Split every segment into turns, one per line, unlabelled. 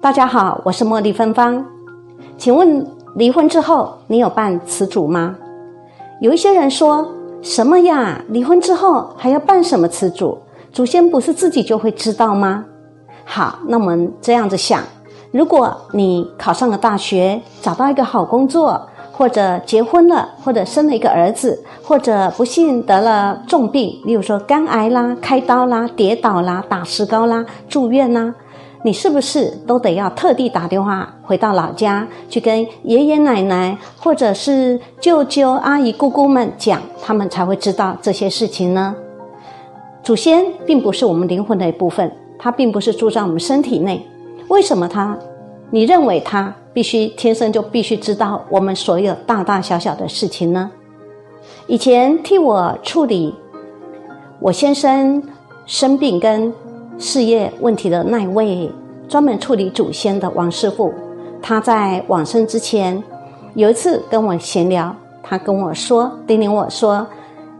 大家好，我是茉莉芬芳。请问离婚之后，你有办词组吗？有一些人说什么呀？离婚之后还要办什么词组？祖先不是自己就会知道吗？好，那我们这样子想：如果你考上了大学，找到一个好工作，或者结婚了，或者生了一个儿子，或者不幸得了重病，例如说肝癌啦、开刀啦、跌倒啦、打石膏啦、住院啦，你是不是都得要特地打电话回到老家去跟爷爷奶奶，或者是舅舅、阿姨、姑姑们讲，他们才会知道这些事情呢？祖先并不是我们灵魂的一部分，他并不是住在我们身体内，为什么他？你认为他必须天生就必须知道我们所有大大小小的事情呢？以前替我处理我先生生病跟事业问题的那位专门处理祖先的王师傅，他在往生之前有一次跟我闲聊，他跟我说，叮咛我说，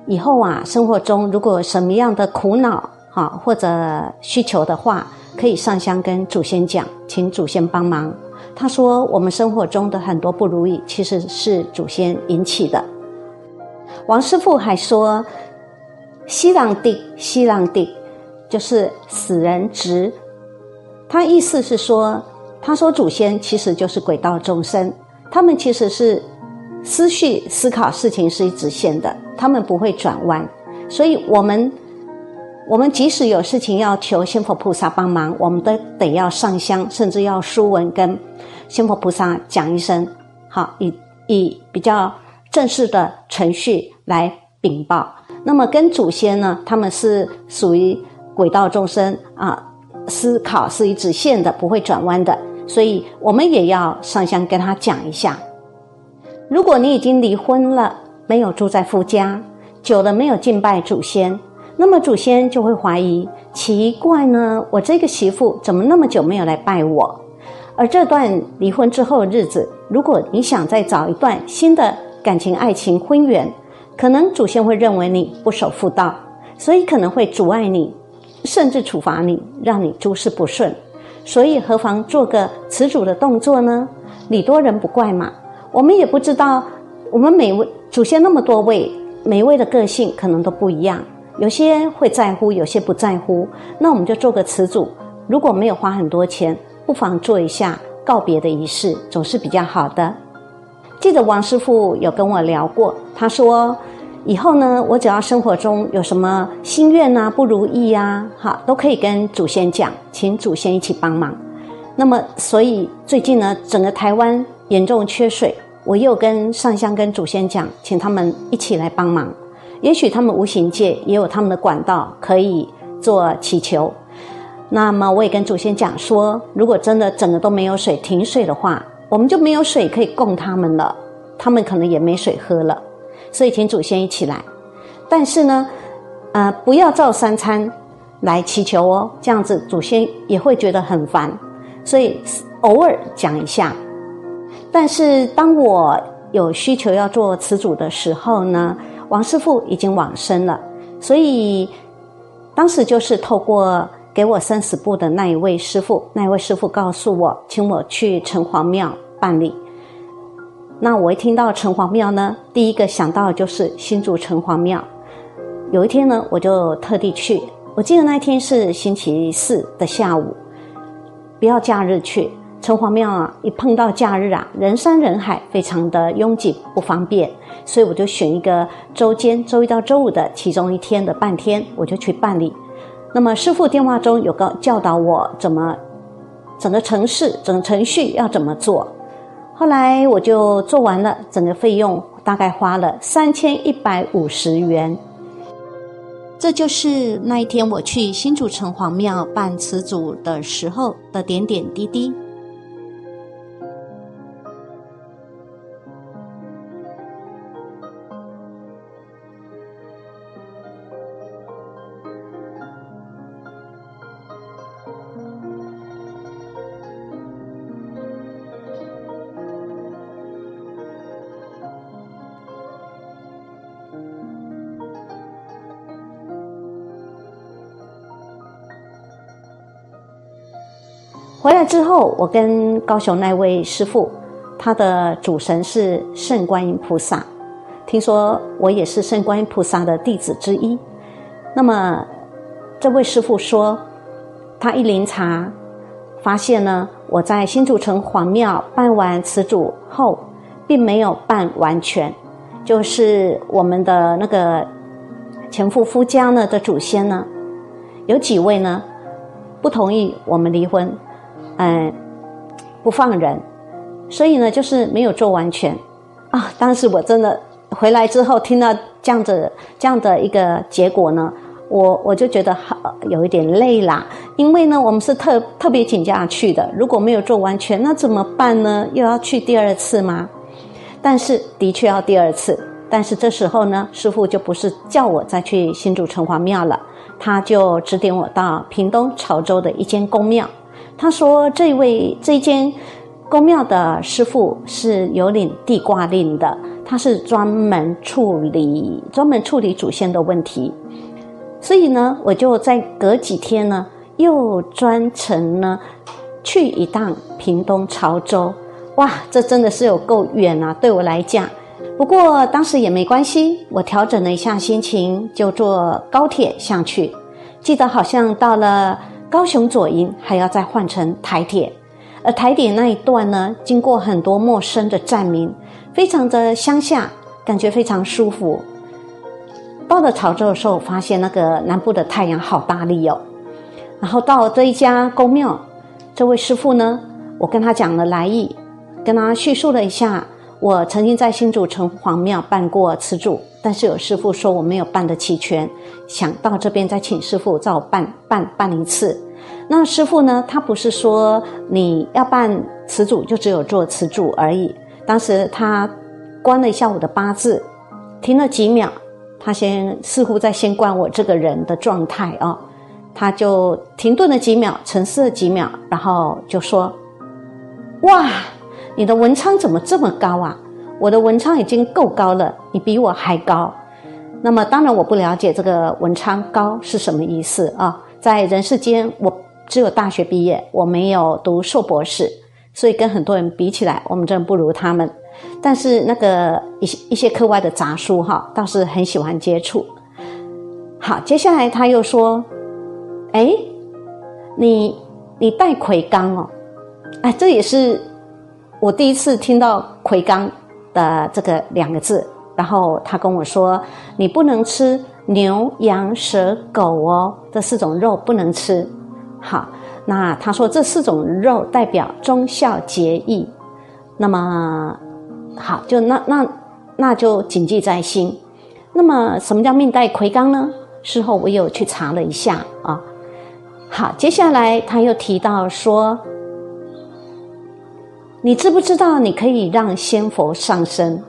以后啊，生活中如果有什么样的苦恼哈或者需求的话。可以上香跟祖先讲，请祖先帮忙。他说，我们生活中的很多不如意，其实是祖先引起的。王师傅还说，西朗地，西朗地，就是死人值。他意思是说，他说祖先其实就是鬼道众生，他们其实是思绪思考事情是一直线的，他们不会转弯，所以我们。我们即使有事情要求仙佛菩萨帮忙，我们都得要上香，甚至要书文跟仙佛菩萨讲一声，好，以以比较正式的程序来禀报。那么跟祖先呢，他们是属于轨道众生啊，思考是一直线的，不会转弯的，所以我们也要上香跟他讲一下。如果你已经离婚了，没有住在夫家，久了没有敬拜祖先。那么祖先就会怀疑，奇怪呢，我这个媳妇怎么那么久没有来拜我？而这段离婚之后的日子，如果你想再找一段新的感情、爱情、婚缘，可能祖先会认为你不守妇道，所以可能会阻碍你，甚至处罚你，让你诸事不顺。所以何妨做个词组的动作呢？礼多人不怪嘛。我们也不知道，我们每位祖先那么多位，每位的个性可能都不一样。有些会在乎，有些不在乎，那我们就做个词组。如果没有花很多钱，不妨做一下告别的仪式，总是比较好的。记得王师傅有跟我聊过，他说以后呢，我只要生活中有什么心愿啊、不如意呀，哈，都可以跟祖先讲，请祖先一起帮忙。那么，所以最近呢，整个台湾严重缺水，我又跟上香跟祖先讲，请他们一起来帮忙。也许他们无形界也有他们的管道可以做祈求。那么我也跟祖先讲说，如果真的整个都没有水停水的话，我们就没有水可以供他们了，他们可能也没水喝了。所以请祖先一起来。但是呢，呃，不要照三餐来祈求哦，这样子祖先也会觉得很烦。所以偶尔讲一下。但是当我有需求要做词主的时候呢？王师傅已经往生了，所以当时就是透过给我生死簿的那一位师傅，那一位师傅告诉我，请我去城隍庙办理。那我一听到城隍庙呢，第一个想到就是新竹城隍庙。有一天呢，我就特地去，我记得那一天是星期四的下午，不要假日去。城隍庙啊，一碰到假日啊，人山人海，非常的拥挤，不方便，所以我就选一个周间，周一到周五的其中一天的半天，我就去办理。那么师傅电话中有个教导我怎么整个程式、整个程序要怎么做。后来我就做完了，整个费用大概花了三千一百五十元。这就是那一天我去新竹城隍庙办词祖的时候的点点滴滴。回来之后，我跟高雄那位师傅，他的主神是圣观音菩萨。听说我也是圣观音菩萨的弟子之一。那么这位师傅说，他一临查，发现呢，我在新竹城隍庙办完慈祖后，并没有办完全，就是我们的那个前夫夫家呢的祖先呢，有几位呢不同意我们离婚。嗯，不放人，所以呢，就是没有做完全啊。当时我真的回来之后，听到这样子这样的一个结果呢，我我就觉得好有一点累啦。因为呢，我们是特特别请假去的，如果没有做完全，那怎么办呢？又要去第二次吗？但是的确要第二次，但是这时候呢，师傅就不是叫我再去新竹城隍庙了，他就指点我到屏东潮州的一间公庙。他说：“这位这间公庙的师傅是有领地卦令的，他是专门处理专门处理祖先的问题。所以呢，我就在隔几天呢，又专程呢去一趟屏东潮州。哇，这真的是有够远啊！对我来讲，不过当时也没关系，我调整了一下心情，就坐高铁上去。记得好像到了。”高雄左营还要再换成台铁，而台铁那一段呢，经过很多陌生的站名，非常的乡下，感觉非常舒服。到了潮州的时候，发现那个南部的太阳好大力哦。然后到这一家公庙，这位师傅呢，我跟他讲了来意，跟他叙述了一下，我曾经在新竹城隍庙办过慈主。但是有师傅说我没有办得齐全，想到这边再请师傅照办办办一次。那师傅呢？他不是说你要办词主就只有做词主而已。当时他观了一下我的八字，停了几秒，他先似乎在先观我这个人的状态啊。他就停顿了几秒，沉思了几秒，然后就说：“哇，你的文昌怎么这么高啊？”我的文昌已经够高了，你比我还高。那么当然我不了解这个文昌高是什么意思啊？在人世间，我只有大学毕业，我没有读硕博士，所以跟很多人比起来，我们真不如他们。但是那个一些一些课外的杂书哈，倒是很喜欢接触。好，接下来他又说：“哎，你你带魁罡哦，哎，这也是我第一次听到魁罡。”的这个两个字，然后他跟我说：“你不能吃牛、羊、蛇、狗哦，这四种肉不能吃。”好，那他说这四种肉代表忠孝节义，那么好，就那那那就谨记在心。那么什么叫命带魁罡呢？事后我有去查了一下啊。好，接下来他又提到说。你知不知道你可以让仙佛上身？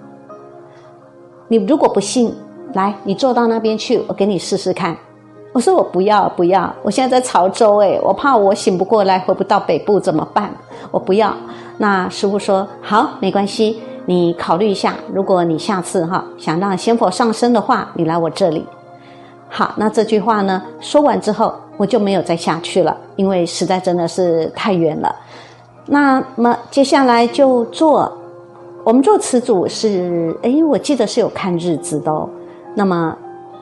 你如果不信，来，你坐到那边去，我给你试试看。我说我不要不要，我现在在潮州诶，我怕我醒不过来，回不到北部怎么办？我不要。那师傅说好，没关系，你考虑一下。如果你下次哈想让仙佛上身的话，你来我这里。好，那这句话呢说完之后，我就没有再下去了，因为实在真的是太远了。那么接下来就做，我们做词组是，哎，我记得是有看日子的。哦。那么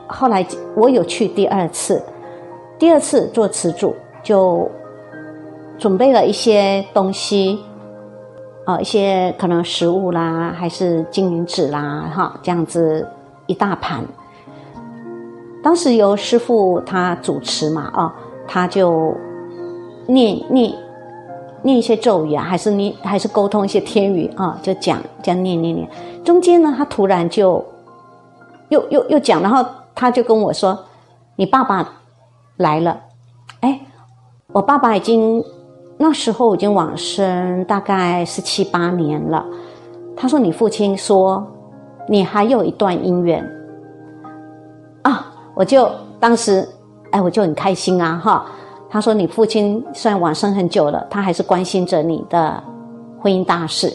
后来我有去第二次，第二次做词组就准备了一些东西，啊，一些可能食物啦，还是金银纸啦，哈，这样子一大盘。当时由师傅他主持嘛，啊，他就念念。念一些咒语啊，还是念，还是沟通一些天语啊？就讲这样念念念。中间呢，他突然就又又又讲，然后他就跟我说：“你爸爸来了。”哎，我爸爸已经那时候已经往生，大概是七八年了。他说：“你父亲说你还有一段姻缘啊！”我就当时哎，我就很开心啊，哈。他说：“你父亲虽然往生很久了，他还是关心着你的婚姻大事，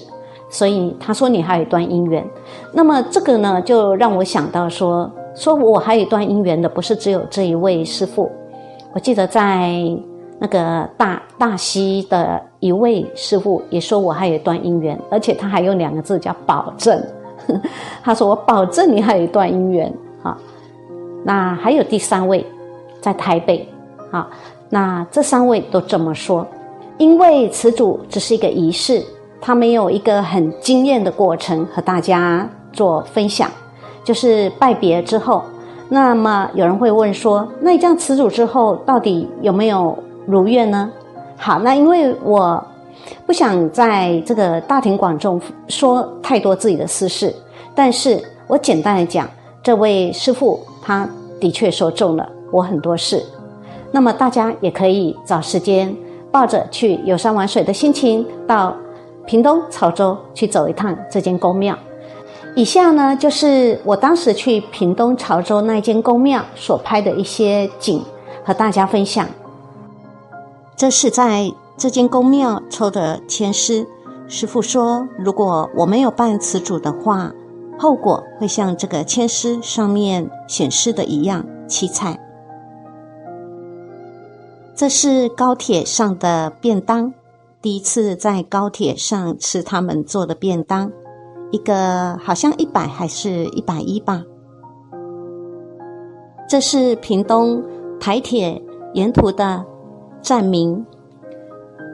所以他说你还有一段姻缘。那么这个呢，就让我想到说，说我还有一段姻缘的，不是只有这一位师父。我记得在那个大大溪的一位师傅也说我还有一段姻缘，而且他还用两个字叫保证。他说我保证你还有一段姻缘啊。那还有第三位在台北啊，那这三位都这么说，因为词主只是一个仪式，他没有一个很惊艳的过程和大家做分享，就是拜别之后。那么有人会问说，那你这样辞主之后，到底有没有如愿呢？好，那因为我不想在这个大庭广众说太多自己的私事，但是我简单的讲，这位师傅他的确说中了我很多事。那么大家也可以找时间，抱着去游山玩水的心情，到屏东潮州去走一趟这间宫庙。以下呢，就是我当时去屏东潮州那间宫庙所拍的一些景，和大家分享。这是在这间宫庙抽的签诗，师傅说，如果我没有办词主的话，后果会像这个签诗上面显示的一样凄惨。这是高铁上的便当，第一次在高铁上吃他们做的便当。一个好像一百还是一百一吧。这是屏东台铁沿途的站名，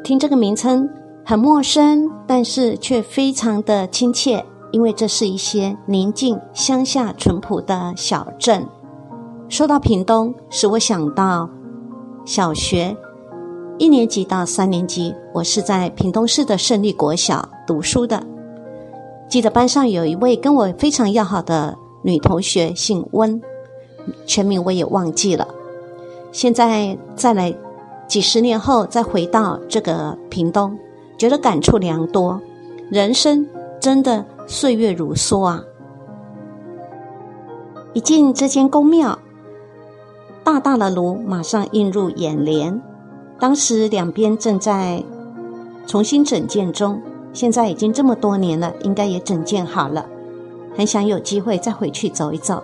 听这个名称很陌生，但是却非常的亲切，因为这是一些宁静乡下淳朴的小镇。说到屏东，使我想到小学一年级到三年级，我是在屏东市的胜利国小读书的。记得班上有一位跟我非常要好的女同学，姓温，全名我也忘记了。现在再来几十年后再回到这个屏东，觉得感触良多。人生真的岁月如梭啊！一进这间宫庙，大大的炉马上映入眼帘。当时两边正在重新整建中。现在已经这么多年了，应该也整建好了，很想有机会再回去走一走。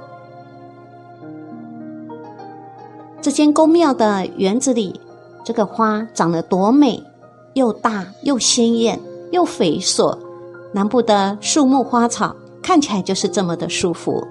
这间宫庙的园子里，这个花长得多美，又大又鲜艳又肥硕。南部的树木花草看起来就是这么的舒服。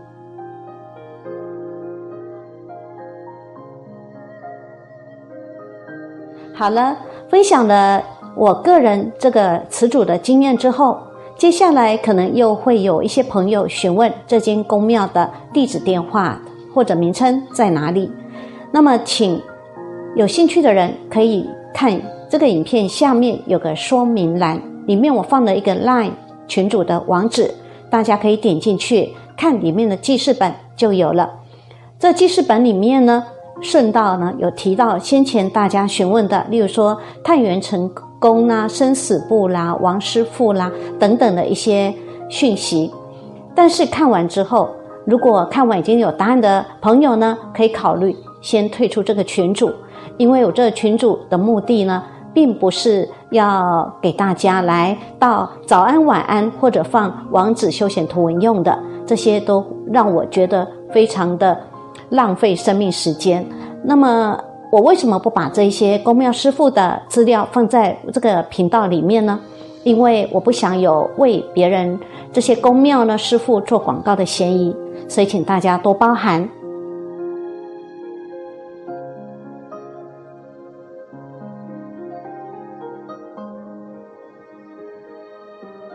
好了，分享了。我个人这个词组的经验之后，接下来可能又会有一些朋友询问这间宫庙的地址、电话或者名称在哪里。那么，请有兴趣的人可以看这个影片下面有个说明栏，里面我放了一个 LINE 群组的网址，大家可以点进去看里面的记事本就有了。这记事本里面呢，顺道呢有提到先前大家询问的，例如说太原城。宫啦、生死簿啦、王师傅啦等等的一些讯息，但是看完之后，如果看完已经有答案的朋友呢，可以考虑先退出这个群组，因为我这个群组的目的呢，并不是要给大家来到早安、晚安或者放王子休闲图文用的，这些都让我觉得非常的浪费生命时间。那么。我为什么不把这些公庙师傅的资料放在这个频道里面呢？因为我不想有为别人这些公庙呢师傅做广告的嫌疑，所以请大家多包涵。